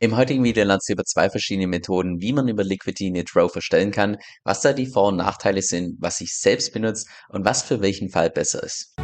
Im heutigen Video lernst du über zwei verschiedene Methoden, wie man über Liquidity eine Draw erstellen kann, was da die Vor- und Nachteile sind, was ich selbst benutze und was für welchen Fall besser ist.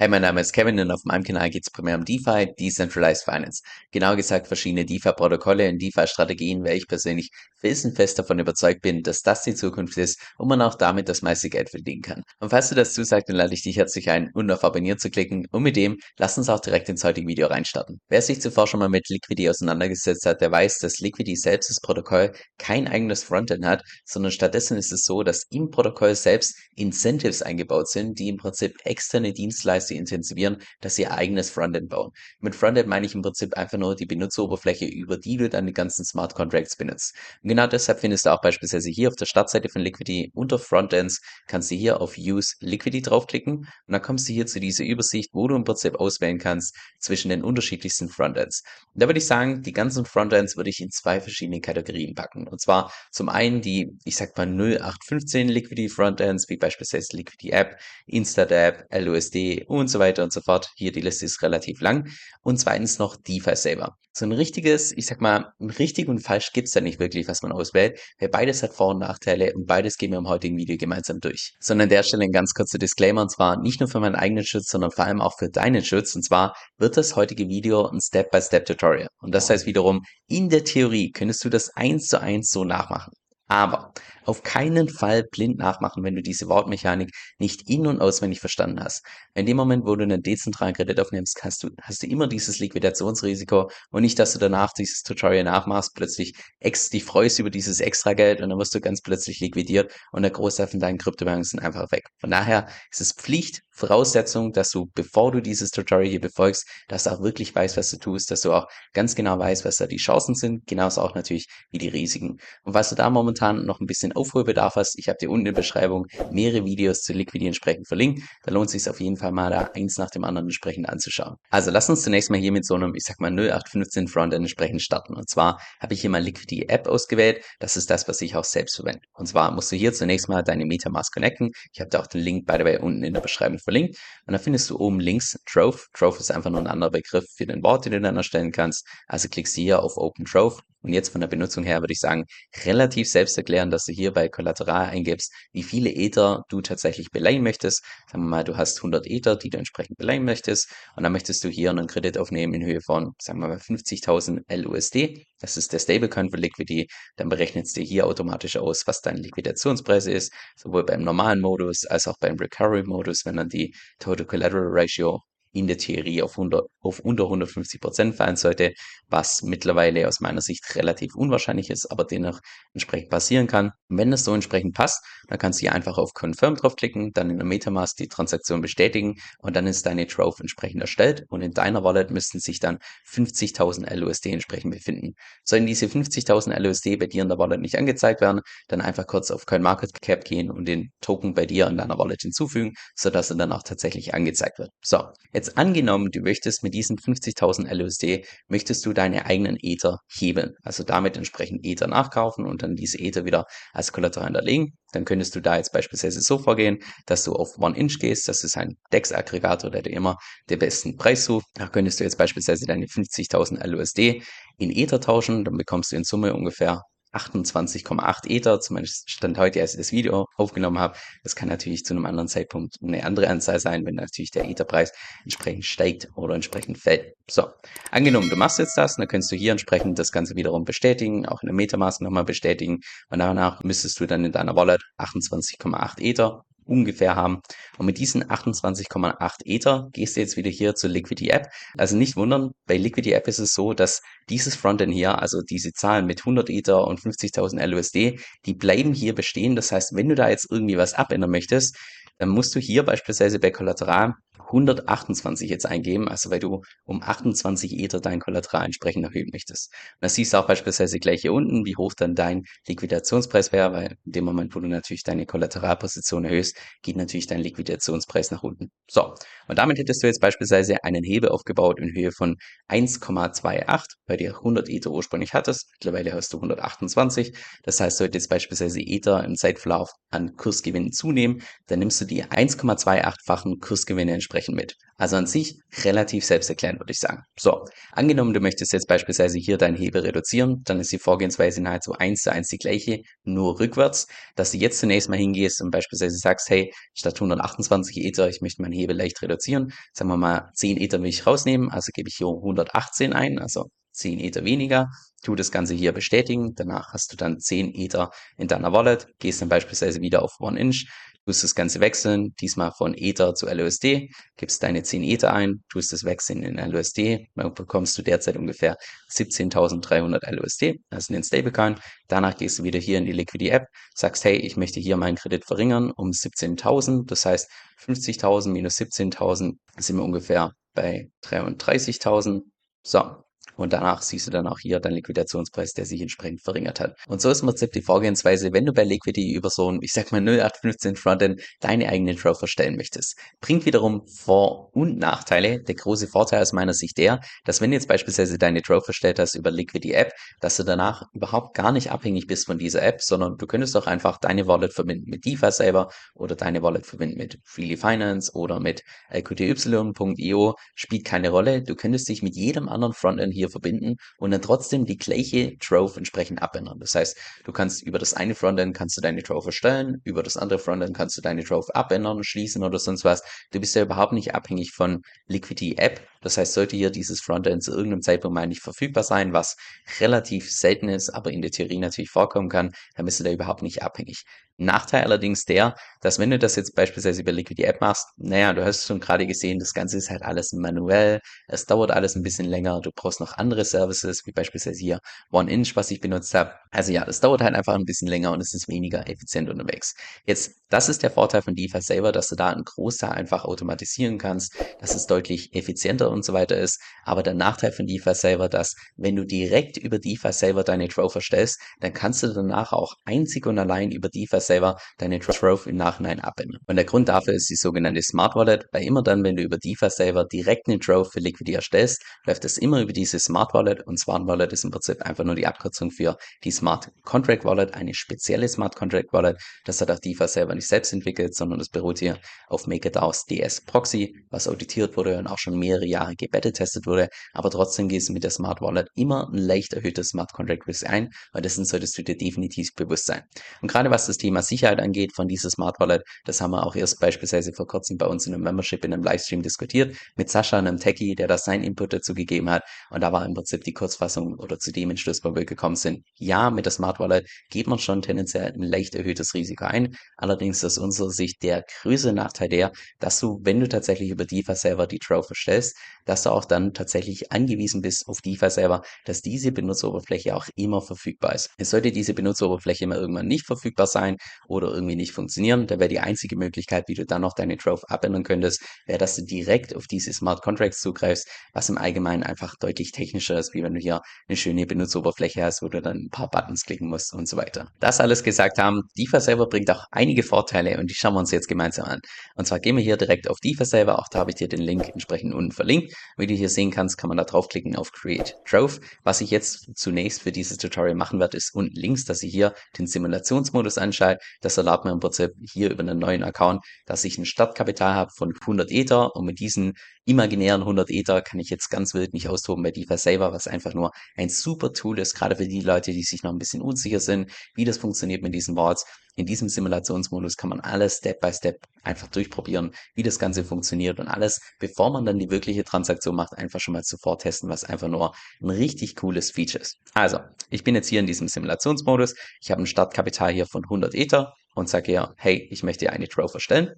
Hey, mein Name ist Kevin und auf meinem Kanal geht es primär um DeFi, Decentralized Finance. Genau gesagt verschiedene DeFi-Protokolle und DeFi-Strategien, weil ich persönlich felsenfest davon überzeugt bin, dass das die Zukunft ist und man auch damit das meiste Geld verdienen kann. Und falls du das zusagt, dann lade ich dich herzlich ein, unten auf Abonnieren zu klicken und mit dem lass uns auch direkt ins heutige Video reinstarten. Wer sich zuvor schon mal mit Liquidity auseinandergesetzt hat, der weiß, dass Liquidity selbst das Protokoll kein eigenes Frontend hat, sondern stattdessen ist es so, dass im Protokoll selbst Incentives eingebaut sind, die im Prinzip externe Dienstleister sie intensivieren, dass sie ihr eigenes Frontend bauen. Mit Frontend meine ich im Prinzip einfach nur die Benutzeroberfläche, über die du dann die ganzen Smart Contracts benutzt. Und genau deshalb findest du auch beispielsweise hier auf der Startseite von Liquidity unter Frontends kannst du hier auf Use Liquidity draufklicken und dann kommst du hier zu dieser Übersicht, wo du im Prinzip auswählen kannst zwischen den unterschiedlichsten Frontends. Und da würde ich sagen, die ganzen Frontends würde ich in zwei verschiedene Kategorien packen. Und zwar zum einen die, ich sag mal 0815 Liquidity Frontends, wie beispielsweise Liquidity App, Instat App, LUSD und und so weiter und so fort. Hier die Liste ist relativ lang. Und zweitens noch DeFi selber. So ein richtiges, ich sag mal, richtig und falsch gibt's da nicht wirklich, was man auswählt, weil beides hat Vor- und Nachteile und beides gehen wir im heutigen Video gemeinsam durch. Sondern an der Stelle ein ganz kurzer Disclaimer und zwar nicht nur für meinen eigenen Schutz, sondern vor allem auch für deinen Schutz. Und zwar wird das heutige Video ein Step-by-Step-Tutorial. Und das heißt wiederum, in der Theorie könntest du das eins zu eins so nachmachen. Aber auf keinen Fall blind nachmachen, wenn du diese Wortmechanik nicht in- und auswendig verstanden hast. In dem Moment, wo du einen dezentralen Kredit aufnimmst, hast du, hast du immer dieses Liquidationsrisiko und nicht, dass du danach dieses Tutorial nachmachst, plötzlich ex, dich freust über dieses extra Geld und dann wirst du ganz plötzlich liquidiert und der Großteil von deinen Kryptowährungen sind einfach weg. Von daher ist es Pflicht, Voraussetzung, dass du, bevor du dieses Tutorial hier befolgst, dass du auch wirklich weißt, was du tust, dass du auch ganz genau weißt, was da die Chancen sind, genauso auch natürlich wie die Risiken. Und was du da momentan noch ein bisschen Aufholbedarf hast, ich habe dir unten in der Beschreibung mehrere Videos zu Liquidity entsprechend verlinkt. Da lohnt es sich auf jeden Fall mal da eins nach dem anderen entsprechend anzuschauen. Also lass uns zunächst mal hier mit so einem, ich sag mal 0815 Frontend entsprechend starten. Und zwar habe ich hier mal Liquidity App ausgewählt. Das ist das, was ich auch selbst verwende. Und zwar musst du hier zunächst mal deine Metamask connecten. Ich habe da auch den Link by the way unten in der Beschreibung verlinkt. Und da findest du oben links Trove. Trove ist einfach nur ein anderer Begriff für den Wort, den du dann erstellen kannst. Also klickst du hier auf Open Trove und jetzt von der Benutzung her würde ich sagen, relativ selbst erklären, dass du hier bei Kollateral eingibst, wie viele Ether du tatsächlich beleihen möchtest. Sagen wir mal, du hast 100 Ether, die du entsprechend beleihen möchtest. Und dann möchtest du hier einen Kredit aufnehmen in Höhe von, sagen wir mal, 50.000 LUSD. Das ist der Stablecoin für Liquidity. Dann berechnet es dir hier automatisch aus, was dein Liquidationspreis ist, sowohl beim normalen Modus als auch beim Recovery Modus, wenn dann die Total Collateral Ratio in der Theorie auf, 100, auf unter 150 Prozent fallen sollte, was mittlerweile aus meiner Sicht relativ unwahrscheinlich ist, aber dennoch entsprechend passieren kann. wenn das so entsprechend passt, dann kannst du hier einfach auf Confirm draufklicken, dann in der Metamask die Transaktion bestätigen und dann ist deine Trove entsprechend erstellt und in deiner Wallet müssten sich dann 50.000 LUSD entsprechend befinden. Sollen diese 50.000 LUSD bei dir in der Wallet nicht angezeigt werden, dann einfach kurz auf CoinMarketCap gehen und den Token bei dir in deiner Wallet hinzufügen, sodass er dann auch tatsächlich angezeigt wird. So, Jetzt angenommen, du möchtest mit diesen 50.000 LUSD, möchtest du deine eigenen Ether hebeln. Also damit entsprechend Ether nachkaufen und dann diese Ether wieder als Kollateral hinterlegen. Dann könntest du da jetzt beispielsweise so vorgehen, dass du auf One-Inch gehst. Das ist ein DEX-Aggregator, der dir immer den besten Preis sucht. Da könntest du jetzt beispielsweise deine 50.000 LUSD in Ether tauschen. Dann bekommst du in Summe ungefähr 28,8 Ether, zumindest stand heute, als ich das Video aufgenommen habe. Das kann natürlich zu einem anderen Zeitpunkt eine andere Anzahl sein, wenn natürlich der Etherpreis entsprechend steigt oder entsprechend fällt. So, angenommen, du machst jetzt das, dann kannst du hier entsprechend das Ganze wiederum bestätigen, auch in der Metamask nochmal bestätigen und danach müsstest du dann in deiner Wallet 28,8 Ether ungefähr haben. Und mit diesen 28,8 Ether gehst du jetzt wieder hier zur Liquidity App. Also nicht wundern, bei Liquidity App ist es so, dass dieses Frontend hier, also diese Zahlen mit 100 Ether und 50.000 LUSD, die bleiben hier bestehen. Das heißt, wenn du da jetzt irgendwie was abändern möchtest, dann musst du hier beispielsweise bei Kollateral 128 jetzt eingeben, also weil du um 28 Ether dein Kollateral entsprechend erhöhen möchtest. Und das siehst du auch beispielsweise gleich hier unten, wie hoch dann dein Liquidationspreis wäre, weil in dem Moment, wo du natürlich deine Kollateralposition erhöhst, geht natürlich dein Liquidationspreis nach unten. So, und damit hättest du jetzt beispielsweise einen Hebel aufgebaut in Höhe von 1,28, weil du 100 Ether ursprünglich hattest. Mittlerweile hast du 128. Das heißt, sollte jetzt beispielsweise Ether im Zeitverlauf an Kursgewinnen zunehmen, dann nimmst du die 1,28-fachen Kursgewinne entsprechend mit. Also an sich relativ selbsterklärend, würde ich sagen. So, angenommen, du möchtest jetzt beispielsweise hier deinen Hebel reduzieren, dann ist die Vorgehensweise nahezu eins zu eins die gleiche, nur rückwärts, dass du jetzt zunächst mal hingehst und beispielsweise sagst, hey, statt 128 Ether, ich möchte meinen Hebel leicht reduzieren, sagen wir mal 10 Ether will ich rausnehmen, also gebe ich hier 118 ein, also 10 Ether weniger, tu das Ganze hier bestätigen, danach hast du dann 10 Ether in deiner Wallet, gehst dann beispielsweise wieder auf OneInch, tust das Ganze wechseln, diesmal von Ether zu LUSD, gibst deine 10 Ether ein, tust das wechseln in LUSD, dann bekommst du derzeit ungefähr 17.300 LUSD, also den Stablecoin. Danach gehst du wieder hier in die Liquidity App, sagst, hey, ich möchte hier meinen Kredit verringern um 17.000, das heißt 50.000 minus 17.000 sind wir ungefähr bei 33.000. So, und danach siehst du dann auch hier deinen Liquidationspreis, der sich entsprechend verringert hat. Und so ist im Prinzip die Vorgehensweise, wenn du bei Liquidity über so ein, ich sag mal 0815 Frontend deine eigene Draw verstellen möchtest. Bringt wiederum Vor- und Nachteile. Der große Vorteil aus meiner Sicht der, dass wenn du jetzt beispielsweise deine Draw verstellt hast über Liquidity App, dass du danach überhaupt gar nicht abhängig bist von dieser App, sondern du könntest doch einfach deine Wallet verbinden mit DeFi selber oder deine Wallet verbinden mit Freely Finance oder mit LQTY.io. Spielt keine Rolle. Du könntest dich mit jedem anderen Frontend hier verbinden und dann trotzdem die gleiche Trove entsprechend abändern. Das heißt, du kannst über das eine Frontend kannst du deine Trove erstellen, über das andere Frontend kannst du deine Trove abändern, schließen oder sonst was. Du bist ja überhaupt nicht abhängig von Liquidity App. Das heißt, sollte hier dieses Frontend zu irgendeinem Zeitpunkt mal nicht verfügbar sein, was relativ selten ist, aber in der Theorie natürlich vorkommen kann, dann bist du da überhaupt nicht abhängig. Nachteil allerdings der, dass wenn du das jetzt beispielsweise über Liquidity App machst, naja, du hast schon gerade gesehen, das Ganze ist halt alles manuell, es dauert alles ein bisschen länger, du brauchst noch andere Services, wie beispielsweise hier OneInch, was ich benutzt habe. Also ja, das dauert halt einfach ein bisschen länger und es ist weniger effizient unterwegs. Jetzt, das ist der Vorteil von DeFi selber, dass du da einen Großteil einfach automatisieren kannst, dass es deutlich effizienter und so weiter ist. Aber der Nachteil von DeFi selber, dass wenn du direkt über DeFi selber deine Trove erstellst, dann kannst du danach auch einzig und allein über DeFi selber deine Trove im Nachhinein abändern. Und der Grund dafür ist die sogenannte Smart Wallet, weil immer dann, wenn du über DeFi selber direkt eine Trove für Liquidity erstellst, läuft es immer über diese Smart Wallet und Smart Wallet ist im Prinzip einfach nur die Abkürzung für die Smart Contract Wallet, eine spezielle Smart Contract Wallet. Das hat auch DeFi selber nicht selbst entwickelt, sondern das beruht hier auf MakerDAOs DS Proxy, was auditiert wurde und auch schon mehrere Jahre gebettet testet wurde. Aber trotzdem gehst du mit der Smart Wallet immer ein leicht erhöhtes Smart Contract Risk ein, weil dessen solltest du dir definitiv bewusst sein. Und gerade was das Thema Sicherheit angeht von dieser Smart Wallet, das haben wir auch erst beispielsweise vor kurzem bei uns in einem Membership in einem Livestream diskutiert mit Sascha, einem Techie, der da seinen Input dazu gegeben hat. Und da war im Prinzip die Kurzfassung oder zu dem Entschluss, wo wir gekommen sind. Ja, mit der Smart Wallet geht man schon tendenziell ein leicht erhöhtes Risiko ein. Allerdings ist aus unserer Sicht der größte Nachteil der, dass du, wenn du tatsächlich über DeFi selber die Trove erstellst, dass du auch dann tatsächlich angewiesen bist auf DeFi selber, dass diese Benutzeroberfläche auch immer verfügbar ist. Es sollte diese Benutzeroberfläche immer irgendwann nicht verfügbar sein oder irgendwie nicht funktionieren, da wäre die einzige Möglichkeit, wie du dann noch deine Trove abändern könntest, wäre, dass du direkt auf diese Smart Contracts zugreifst, was im Allgemeinen einfach deutlich technischer ist, wie wenn du hier eine schöne Benutzeroberfläche hast, wo du dann ein paar Buttons klicken musst und so weiter. Das alles gesagt haben, DeFi selber bringt auch einige Vorteile und die schauen wir uns jetzt gemeinsam an. Und zwar gehen wir hier direkt auf DeFi selber, auch da habe ich dir den Link entsprechend unten verlinkt. Wie du hier sehen kannst, kann man da draufklicken auf Create Trove. Was ich jetzt zunächst für dieses Tutorial machen werde, ist unten links, dass ich hier den Simulationsmodus anschalte. Das erlaubt mir im Prinzip hier über einen neuen Account, dass ich ein Startkapital habe von 100 Ether und mit diesen imaginären 100 Ether kann ich jetzt ganz wild nicht austoben bei DeFi Saver, was einfach nur ein super Tool ist, gerade für die Leute, die sich noch ein bisschen unsicher sind, wie das funktioniert mit diesen Boards. In diesem Simulationsmodus kann man alles Step by Step einfach durchprobieren, wie das Ganze funktioniert und alles, bevor man dann die wirkliche Transaktion macht, einfach schon mal zuvor testen, was einfach nur ein richtig cooles Feature ist. Also, ich bin jetzt hier in diesem Simulationsmodus. Ich habe ein Startkapital hier von 100 Ether und sage ihr, hey, ich möchte dir eine Trove erstellen.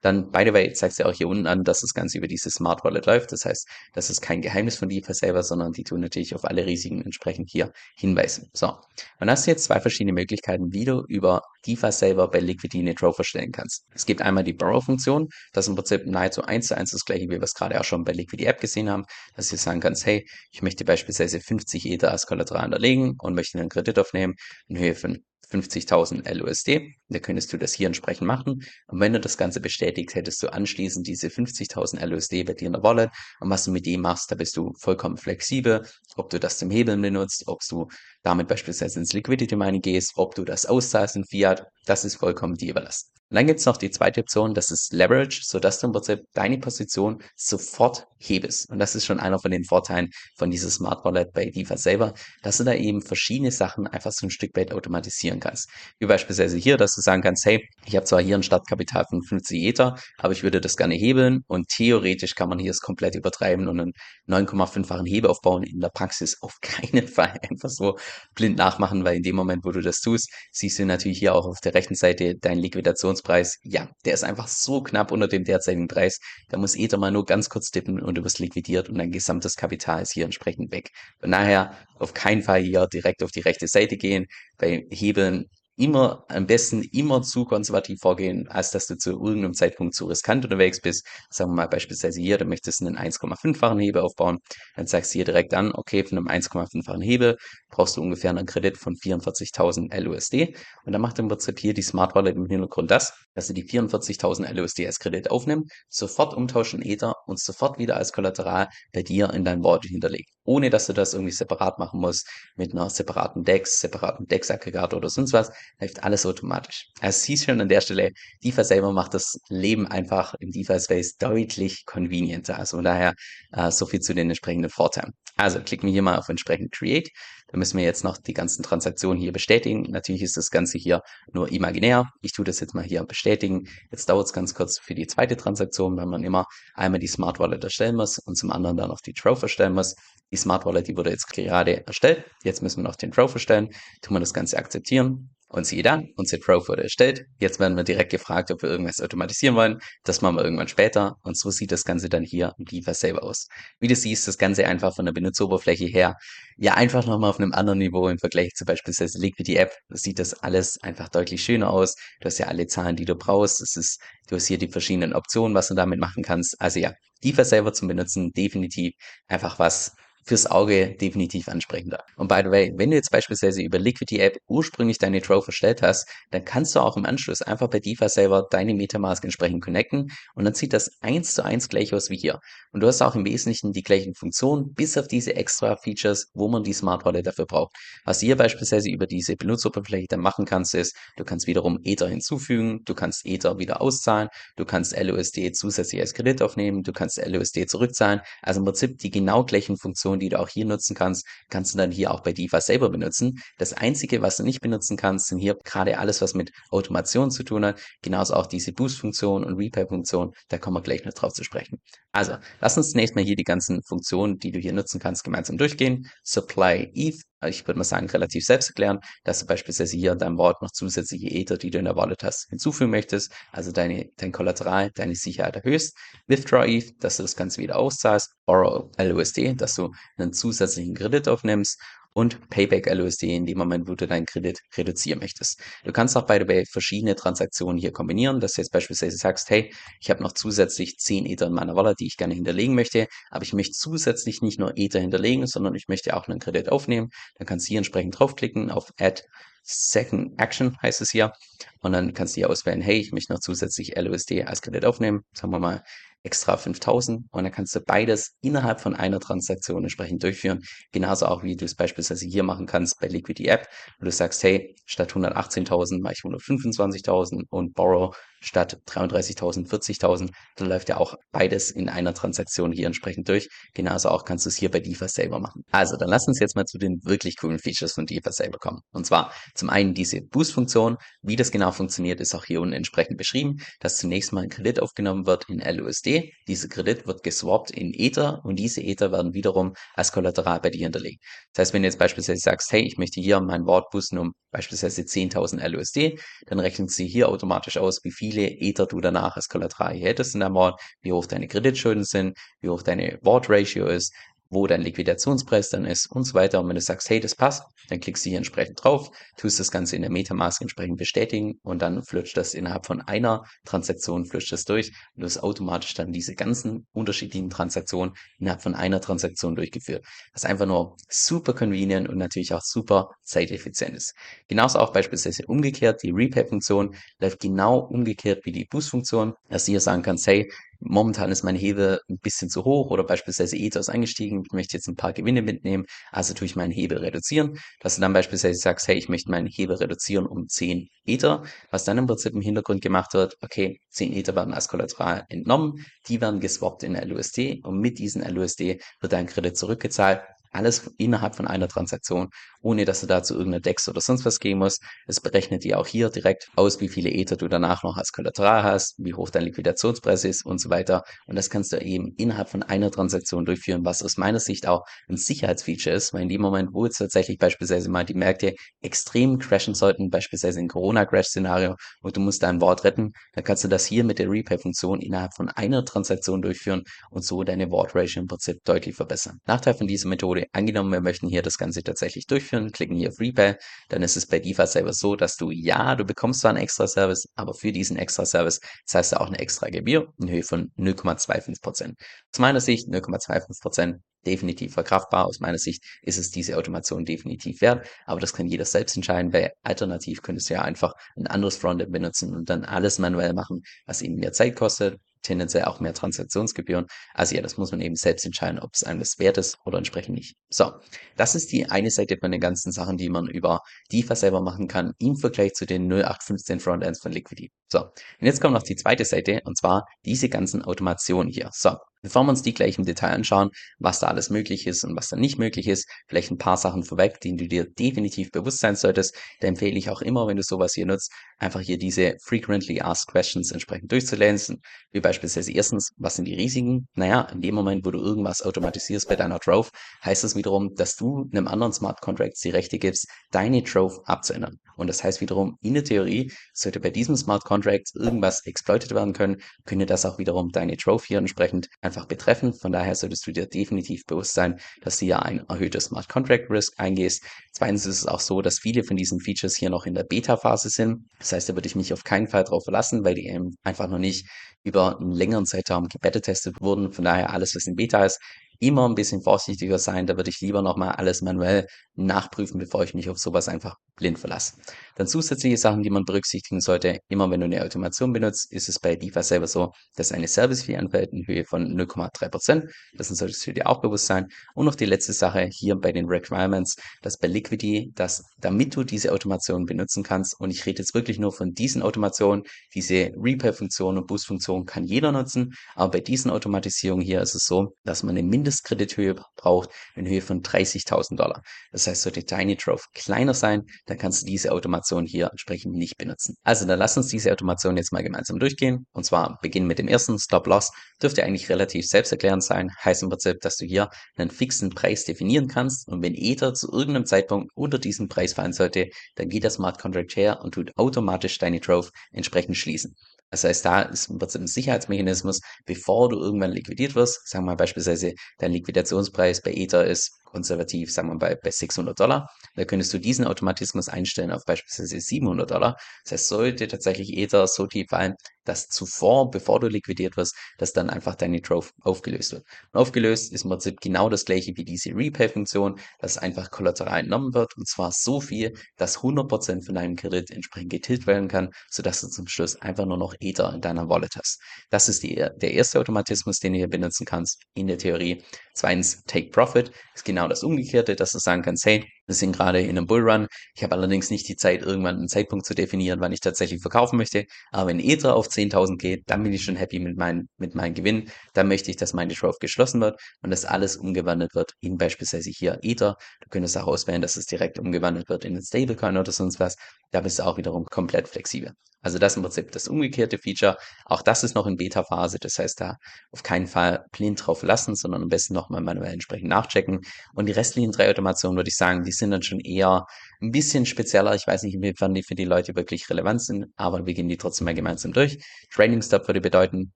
Dann, by the way, zeigt sie auch hier unten an, dass das Ganze über diese Smart Wallet läuft. Das heißt, das ist kein Geheimnis von DeFi selber, sondern die tun natürlich auf alle Risiken entsprechend hier hinweisen. So, und hast jetzt zwei verschiedene Möglichkeiten, wie du über DeFi selber bei Liquidity eine Trove erstellen kannst. Es gibt einmal die Borrow-Funktion, das ist im Prinzip nahezu eins zu eins das gleiche, wie wir es gerade auch schon bei Liquidity App gesehen haben, dass du sagen kannst, hey, ich möchte beispielsweise 50 Ether als Kollateral hinterlegen und möchte einen Kredit aufnehmen in Höhe von 50.000 LUSD. Da könntest du das hier entsprechend machen. Und wenn du das Ganze bestätigst, hättest du anschließend diese 50.000 LUSD bei dir in der Wallet. Und was du mit dem machst, da bist du vollkommen flexibel. Ob du das zum Hebeln benutzt, ob du damit beispielsweise ins Liquidity Mining gehst, ob du das auszahlst in Fiat, das ist vollkommen dir überlassen. Und dann gibt es noch die zweite Option, das ist Leverage, sodass du im Prinzip deine Position sofort hebest. Und das ist schon einer von den Vorteilen von dieser Smart Wallet bei DeFi selber, dass du da eben verschiedene Sachen einfach so ein Stück weit automatisieren kannst. Wie beispielsweise hier, dass du sagen kannst, hey, ich habe zwar hier ein Startkapital von 50 Ether, aber ich würde das gerne hebeln und theoretisch kann man hier es komplett übertreiben und einen 9,5-fachen Hebel aufbauen. In der Praxis auf keinen Fall einfach so blind nachmachen, weil in dem Moment, wo du das tust, siehst du natürlich hier auch auf der rechten Seite deinen Liquidations Aktionspreis, ja, der ist einfach so knapp unter dem derzeitigen Preis. Da muss Ether mal nur ganz kurz tippen und du wirst liquidiert und dein gesamtes Kapital ist hier entsprechend weg. Von daher auf keinen Fall hier direkt auf die rechte Seite gehen. Bei Hebeln immer am besten immer zu konservativ vorgehen, als dass du zu irgendeinem Zeitpunkt zu riskant unterwegs bist. Sagen wir mal beispielsweise hier, du möchtest einen 1,5-fachen Hebel aufbauen, dann sagst du hier direkt an, okay, von einem 1,5-fachen Hebel brauchst du ungefähr einen Kredit von 44.000 LUSD und dann macht im Prinzip hier die Smart Wallet im Hintergrund das, dass du die 44.000 LUSD als Kredit aufnimmst, sofort umtauschen Ether und sofort wieder als Kollateral bei dir in dein Wallet hinterlegt. Ohne dass du das irgendwie separat machen musst mit einer separaten Dex, separaten Dex-Aggregator oder sonst was, läuft alles automatisch. Also siehst schon an der Stelle, DeFi selber macht das Leben einfach im DeFi-Space deutlich convenienter. Also von daher äh, so viel zu den entsprechenden Vorteilen. Also klicken wir hier mal auf entsprechend Create. Da müssen wir jetzt noch die ganzen Transaktionen hier bestätigen. Natürlich ist das Ganze hier nur imaginär. Ich tue das jetzt mal hier bestätigen. Jetzt dauert es ganz kurz für die zweite Transaktion, weil man immer einmal die Smart Wallet erstellen muss und zum anderen dann noch die Trove erstellen muss. Die Smart Wallet, die wurde jetzt gerade erstellt. Jetzt müssen wir noch den Trove erstellen. Tun wir das Ganze akzeptieren. Und siehe da, unser Trove wurde erstellt. Jetzt werden wir direkt gefragt, ob wir irgendwas automatisieren wollen. Das machen wir irgendwann später. Und so sieht das Ganze dann hier im Defa selber aus. Wie du siehst, das Ganze einfach von der Benutzeroberfläche her, ja, einfach nochmal auf einem anderen Niveau im Vergleich zu beispielsweise Liquidity App. Sieht das alles einfach deutlich schöner aus. Du hast ja alle Zahlen, die du brauchst. Es ist, du hast hier die verschiedenen Optionen, was du damit machen kannst. Also ja, Defa selber zum Benutzen definitiv einfach was, fürs Auge definitiv ansprechender. Und by the way, wenn du jetzt beispielsweise über Liquidity App ursprünglich deine Trove erstellt hast, dann kannst du auch im Anschluss einfach bei DeFi selber deine Metamask entsprechend connecten und dann sieht das eins zu eins gleich aus wie hier. Und du hast auch im Wesentlichen die gleichen Funktionen, bis auf diese extra Features, wo man die Smart Wallet dafür braucht. Was du hier beispielsweise über diese Benutzeroberfläche dann machen kannst, ist, du kannst wiederum Ether hinzufügen, du kannst Ether wieder auszahlen, du kannst LUSD zusätzlich als Kredit aufnehmen, du kannst LUSD zurückzahlen. Also im Prinzip die genau gleichen Funktionen Funktion, die du auch hier nutzen kannst, kannst du dann hier auch bei DeFi selber benutzen. Das Einzige, was du nicht benutzen kannst, sind hier gerade alles, was mit Automation zu tun hat. Genauso auch diese Boost-Funktion und Repair-Funktion. Da kommen wir gleich noch drauf zu sprechen. Also, lass uns zunächst mal hier die ganzen Funktionen, die du hier nutzen kannst, gemeinsam durchgehen. Supply ETH ich würde mal sagen, relativ selbst erklären, dass du beispielsweise hier in deinem Wort noch zusätzliche Ether, die du in der Wallet hast, hinzufügen möchtest, also deine, dein Kollateral, deine Sicherheit erhöhst. Withdraw ETH, dass du das Ganze wieder auszahlst. Borrow LUSD, dass du einen zusätzlichen Kredit aufnimmst und Payback LUSD in dem Moment, wo du deinen Kredit reduzieren möchtest. Du kannst auch, by the verschiedene Transaktionen hier kombinieren, dass du jetzt beispielsweise sagst, hey, ich habe noch zusätzlich 10 Ether in meiner Wallet, die ich gerne hinterlegen möchte, aber ich möchte zusätzlich nicht nur Ether hinterlegen, sondern ich möchte auch einen Kredit aufnehmen. Dann kannst du hier entsprechend draufklicken auf Add Second Action heißt es hier. Und dann kannst du hier auswählen, hey, ich möchte noch zusätzlich LUSD als Kredit aufnehmen. Sagen wir mal, extra 5000 und dann kannst du beides innerhalb von einer Transaktion entsprechend durchführen. Genauso auch wie du es beispielsweise hier machen kannst bei Liquidity App, wo du sagst, hey, statt 118.000 mache ich 125.000 und Borrow statt 33.000, 40.000. Dann läuft ja auch beides in einer Transaktion hier entsprechend durch. Genauso auch kannst du es hier bei DeFi selber machen. Also, dann lass uns jetzt mal zu den wirklich coolen Features von DeFi selber kommen. Und zwar zum einen diese Boost-Funktion. Wie das genau funktioniert, ist auch hier unten entsprechend beschrieben, dass zunächst mal ein Kredit aufgenommen wird in LUSD. Dieser Kredit wird geswappt in Ether und diese Ether werden wiederum als Kollateral bei dir hinterlegt. Das heißt, wenn du jetzt beispielsweise sagst, hey, ich möchte hier mein Wort boosten um beispielsweise 10.000 LUSD, dann rechnen sie hier automatisch aus, wie viele Ether du danach als Kollateral hättest in der Wort, wie hoch deine Kreditschulden sind, wie hoch deine Wort Ratio ist, wo dein Liquidationspreis dann ist und so weiter. Und wenn du sagst, hey, das passt, dann klickst du hier entsprechend drauf, tust das Ganze in der Metamask entsprechend bestätigen und dann flutscht das innerhalb von einer Transaktion flutscht das durch und du hast automatisch dann diese ganzen unterschiedlichen Transaktionen innerhalb von einer Transaktion durchgeführt. Was einfach nur super convenient und natürlich auch super zeiteffizient ist. Genauso auch beispielsweise umgekehrt, die Repair-Funktion läuft genau umgekehrt wie die Boost-Funktion, dass du hier sagen kannst, hey, momentan ist mein Hebel ein bisschen zu hoch oder beispielsweise Ether ist eingestiegen, ich möchte jetzt ein paar Gewinne mitnehmen, also tue ich meinen Hebel reduzieren, dass du dann beispielsweise sagst, hey, ich möchte meinen Hebel reduzieren um 10 Ether, was dann im Prinzip im Hintergrund gemacht wird, okay, 10 Ether werden als Kollateral entnommen, die werden geswappt in LUSD und mit diesen LUSD wird dein Kredit zurückgezahlt. Alles innerhalb von einer Transaktion, ohne dass du dazu irgendeine DEX oder sonst was gehen musst. Es berechnet dir auch hier direkt aus, wie viele Ether du danach noch als Kollateral hast, wie hoch dein Liquidationspreis ist und so weiter. Und das kannst du eben innerhalb von einer Transaktion durchführen, was aus meiner Sicht auch ein Sicherheitsfeature ist, weil in dem Moment, wo jetzt tatsächlich beispielsweise mal die Märkte extrem crashen sollten, beispielsweise ein Corona-Crash-Szenario und du musst dein Wort retten, dann kannst du das hier mit der Repay-Funktion innerhalb von einer Transaktion durchführen und so deine Wort-Ratio im Prinzip deutlich verbessern. Nachteil von dieser Methode Methode. Angenommen, wir möchten hier das Ganze tatsächlich durchführen, klicken hier auf Repay, dann ist es bei DeFi selber so, dass du, ja, du bekommst zwar einen extra Service, aber für diesen extra Service zahlst du auch eine extra Gebühr in Höhe von 0,25%. Aus meiner Sicht 0,25% definitiv verkraftbar. Aus meiner Sicht ist es diese Automation definitiv wert, aber das kann jeder selbst entscheiden, weil alternativ könntest du ja einfach ein anderes Frontend benutzen und dann alles manuell machen, was eben mehr Zeit kostet, tendenziell auch mehr Transaktionsgebühren. Also ja, das muss man eben selbst entscheiden, ob es einem das wert ist oder entsprechend nicht. So, das ist die eine Seite von den ganzen Sachen, die man über DeFi selber machen kann, im Vergleich zu den 0815 Frontends von Liquidity. So, und jetzt kommt noch die zweite Seite, und zwar diese ganzen Automationen hier. So, Bevor wir uns die gleich im Detail anschauen, was da alles möglich ist und was da nicht möglich ist, vielleicht ein paar Sachen vorweg, denen du dir definitiv bewusst sein solltest, da empfehle ich auch immer, wenn du sowas hier nutzt, einfach hier diese Frequently Asked Questions entsprechend durchzulesen, wie beispielsweise erstens, was sind die Risiken? Naja, in dem Moment, wo du irgendwas automatisierst bei deiner Trove, heißt das wiederum, dass du einem anderen Smart Contract die Rechte gibst, deine Trove abzuändern. Und das heißt wiederum, in der Theorie, sollte bei diesem Smart Contract irgendwas exploited werden können, könnte das auch wiederum deine hier entsprechend einfach betreffen. Von daher solltest du dir definitiv bewusst sein, dass du ja ein erhöhtes Smart Contract Risk eingehst. Zweitens ist es auch so, dass viele von diesen Features hier noch in der Beta-Phase sind. Das heißt, da würde ich mich auf keinen Fall drauf verlassen, weil die eben einfach noch nicht über einen längeren Zeitraum gebeta-testet wurden. Von daher alles, was in Beta ist, immer ein bisschen vorsichtiger sein. Da würde ich lieber nochmal alles manuell nachprüfen, bevor ich mich auf sowas einfach blind verlasse. Dann zusätzliche Sachen, die man berücksichtigen sollte. Immer wenn du eine Automation benutzt, ist es bei DeFi selber so, dass eine Service-Fee anfällt in Höhe von 0,3%. Das solltest du dir auch bewusst sein. Und noch die letzte Sache hier bei den Requirements, dass bei Liquidity, dass damit du diese Automation benutzen kannst, und ich rede jetzt wirklich nur von diesen Automationen, diese Repair-Funktion und Boost-Funktion kann jeder nutzen, aber bei diesen Automatisierungen hier ist es so, dass man eine Mindestkredithöhe braucht in Höhe von 30.000 Dollar. Das heißt, sollte deine Trove kleiner sein, dann kannst du diese Automation hier entsprechend nicht benutzen. Also dann lass uns diese Automation jetzt mal gemeinsam durchgehen. Und zwar beginnen mit dem ersten Stop Loss. Dürfte eigentlich relativ selbsterklärend sein. Heißt im Prinzip, dass du hier einen fixen Preis definieren kannst. Und wenn Ether zu irgendeinem Zeitpunkt unter diesem Preis fallen sollte, dann geht der Smart Contract her und tut automatisch deine Trove entsprechend schließen. Das heißt, da ist im Prinzip ein Sicherheitsmechanismus, bevor du irgendwann liquidiert wirst. Sagen wir mal beispielsweise, dein Liquidationspreis bei Ether ist konservativ, sagen wir bei, bei 600 Dollar. Da könntest du diesen Automatismus einstellen auf beispielsweise 700 Dollar. Das heißt, sollte tatsächlich Ether so tief fallen, dass zuvor, bevor du liquidiert wirst, dass dann einfach deine Trove aufgelöst wird. Und aufgelöst ist im Prinzip genau das gleiche wie diese Repay-Funktion, dass einfach Kollateral entnommen wird und zwar so viel, dass 100% von deinem Kredit entsprechend getilgt werden kann, sodass du zum Schluss einfach nur noch Ether in deiner Wallet hast. Das ist die, der erste Automatismus, den du hier benutzen kannst in der Theorie. Zweitens, Take Profit ist genau das Umgekehrte, dass du sagen kannst, hey, wir sind gerade in einem Bullrun. Ich habe allerdings nicht die Zeit, irgendwann einen Zeitpunkt zu definieren, wann ich tatsächlich verkaufen möchte. Aber wenn Ether auf 10.000 geht, dann bin ich schon happy mit, mein, mit meinem Gewinn. Dann möchte ich, dass meine Trove geschlossen wird und dass alles umgewandelt wird in beispielsweise hier Ether. Du könntest auch auswählen, dass es direkt umgewandelt wird in einen Stablecoin oder sonst was. Da bist du auch wiederum komplett flexibel. Also das im Prinzip das umgekehrte Feature. Auch das ist noch in Beta-Phase. Das heißt, da auf keinen Fall blind drauf lassen, sondern am besten nochmal manuell entsprechend nachchecken. Und die restlichen drei Automationen würde ich sagen, die sind dann schon eher ein bisschen spezieller. Ich weiß nicht, inwiefern die für die Leute wirklich relevant sind, aber wir gehen die trotzdem mal gemeinsam durch. Training Stop würde bedeuten,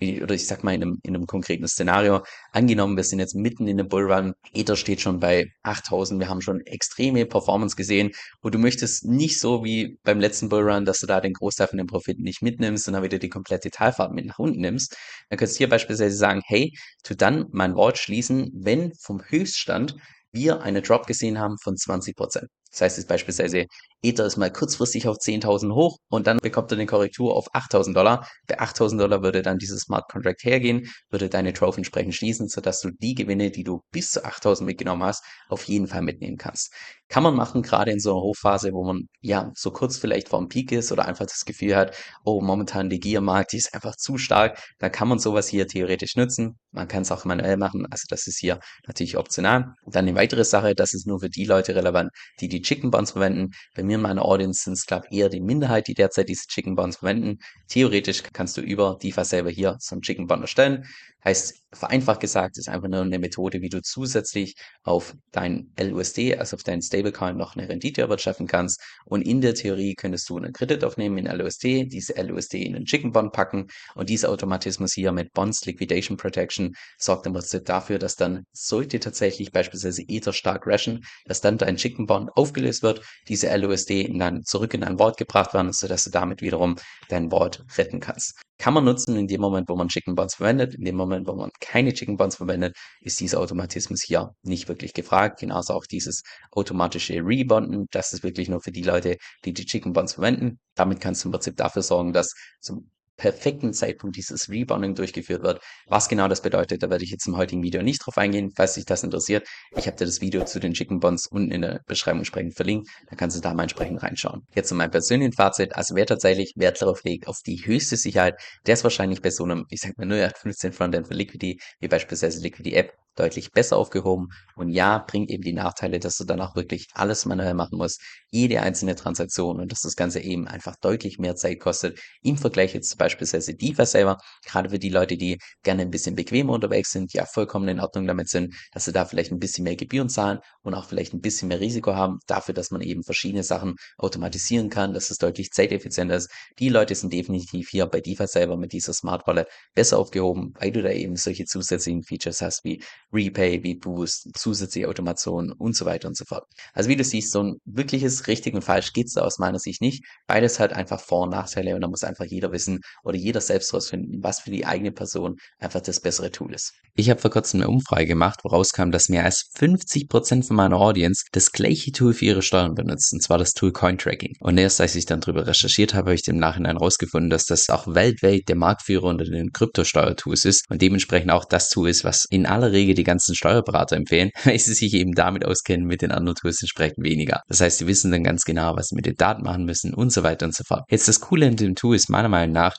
oder ich sag mal in einem, in einem konkreten Szenario, angenommen, wir sind jetzt mitten in einem Bullrun, Ether steht schon bei 8000, wir haben schon extreme Performance gesehen. Und du möchtest nicht so wie beim letzten Bullrun, dass du da den Großteil von dem Profit nicht mitnimmst dann wieder die komplette Talfahrt mit nach unten nimmst, dann könntest du hier beispielsweise sagen, hey, tu dann mein Wort schließen, wenn vom Höchststand wir eine Drop gesehen haben von 20%. Das heißt jetzt beispielsweise, Ether ist mal kurzfristig auf 10.000 hoch und dann bekommt er eine Korrektur auf 8.000 Dollar. Bei 8.000 Dollar würde dann dieses Smart Contract hergehen, würde deine Trove entsprechend schließen, sodass du die Gewinne, die du bis zu 8.000 mitgenommen hast, auf jeden Fall mitnehmen kannst. Kann man machen, gerade in so einer Hochphase, wo man ja so kurz vielleicht vor dem Peak ist oder einfach das Gefühl hat, oh, momentan die Giermarkt, die ist einfach zu stark. Da kann man sowas hier theoretisch nutzen. Man kann es auch manuell machen, also das ist hier natürlich optional. Dann eine weitere Sache, das ist nur für die Leute relevant, die die Chicken Bonds verwenden. Bei mir in meiner Audience sind es, glaube ich, eher die Minderheit, die derzeit diese Chicken Bonds verwenden. Theoretisch kannst du über DeFi selber hier so einen Chicken Bond erstellen. Heißt, vereinfacht gesagt, ist einfach nur eine Methode, wie du zusätzlich auf dein LUSD, also auf deinen Stablecoin, noch eine Rendite erwirtschaften kannst. Und in der Theorie könntest du einen Kredit aufnehmen in LUSD, diese LUSD in einen Chicken Bond packen und dieser Automatismus hier mit Bonds Liquidation Protection sorgt im Prinzip dafür, dass dann sollte tatsächlich beispielsweise Ether stark rashen, dass dann dein Chicken Bond aufgelöst wird, diese LUSD dann zurück in dein Vault gebracht werden, sodass du damit wiederum dein Vault retten kannst. Kann man nutzen in dem Moment, wo man Chicken Bonds verwendet. In dem Moment, wo man keine Chicken Bonds verwendet, ist dieser Automatismus hier nicht wirklich gefragt. Genauso auch dieses automatische Rebonden. Das ist wirklich nur für die Leute, die die Chicken Bonds verwenden. Damit kannst du im Prinzip dafür sorgen, dass zum perfekten Zeitpunkt dieses Rebounding durchgeführt wird. Was genau das bedeutet, da werde ich jetzt im heutigen Video nicht drauf eingehen. Falls dich das interessiert, ich habe dir das Video zu den Chicken Bonds unten in der Beschreibung entsprechend verlinkt. Da kannst du da mal entsprechend reinschauen. Jetzt zu meinem persönlichen Fazit. Also wer tatsächlich Wert darauf legt, auf die höchste Sicherheit, der ist wahrscheinlich bei so einem, ich sag mal 0815 Frontend für Liquidity, wie beispielsweise Liquidity App, deutlich besser aufgehoben. Und ja, bringt eben die Nachteile, dass du dann auch wirklich alles manuell machen musst, jede einzelne Transaktion und dass das Ganze eben einfach deutlich mehr Zeit kostet im Vergleich jetzt beispielsweise DeFi selber. Gerade für die Leute, die gerne ein bisschen bequemer unterwegs sind, ja vollkommen in Ordnung damit sind, dass sie da vielleicht ein bisschen mehr Gebühren zahlen und auch vielleicht ein bisschen mehr Risiko haben, dafür, dass man eben verschiedene Sachen automatisieren kann, dass es deutlich zeiteffizienter ist. Die Leute sind definitiv hier bei DeFi selber mit dieser Smart Wallet besser aufgehoben, weil du da eben solche zusätzlichen Features hast wie Repay, wie Boost, zusätzliche Automation und so weiter und so fort. Also wie du siehst, so ein wirkliches richtig und falsch geht's da aus meiner Sicht nicht. Beides hat einfach Vor- und Nachteile und da muss einfach jeder wissen oder jeder selbst rausfinden, was für die eigene Person einfach das bessere Tool ist. Ich habe vor kurzem eine Umfrage gemacht, woraus kam, dass mehr als 50 Prozent von meiner Audience das gleiche Tool für ihre Steuern benutzt, und zwar das Tool Cointracking. Und erst als ich dann darüber recherchiert habe, habe ich im Nachhinein rausgefunden, dass das auch weltweit der Marktführer unter den Kryptosteuertools ist und dementsprechend auch das Tool ist, was in aller Regel die ganzen Steuerberater empfehlen, weil sie sich eben damit auskennen, mit den anderen Tools entsprechend weniger. Das heißt, sie wissen dann ganz genau, was sie mit den Daten machen müssen und so weiter und so fort. Jetzt das Coole in dem Tool ist meiner Meinung nach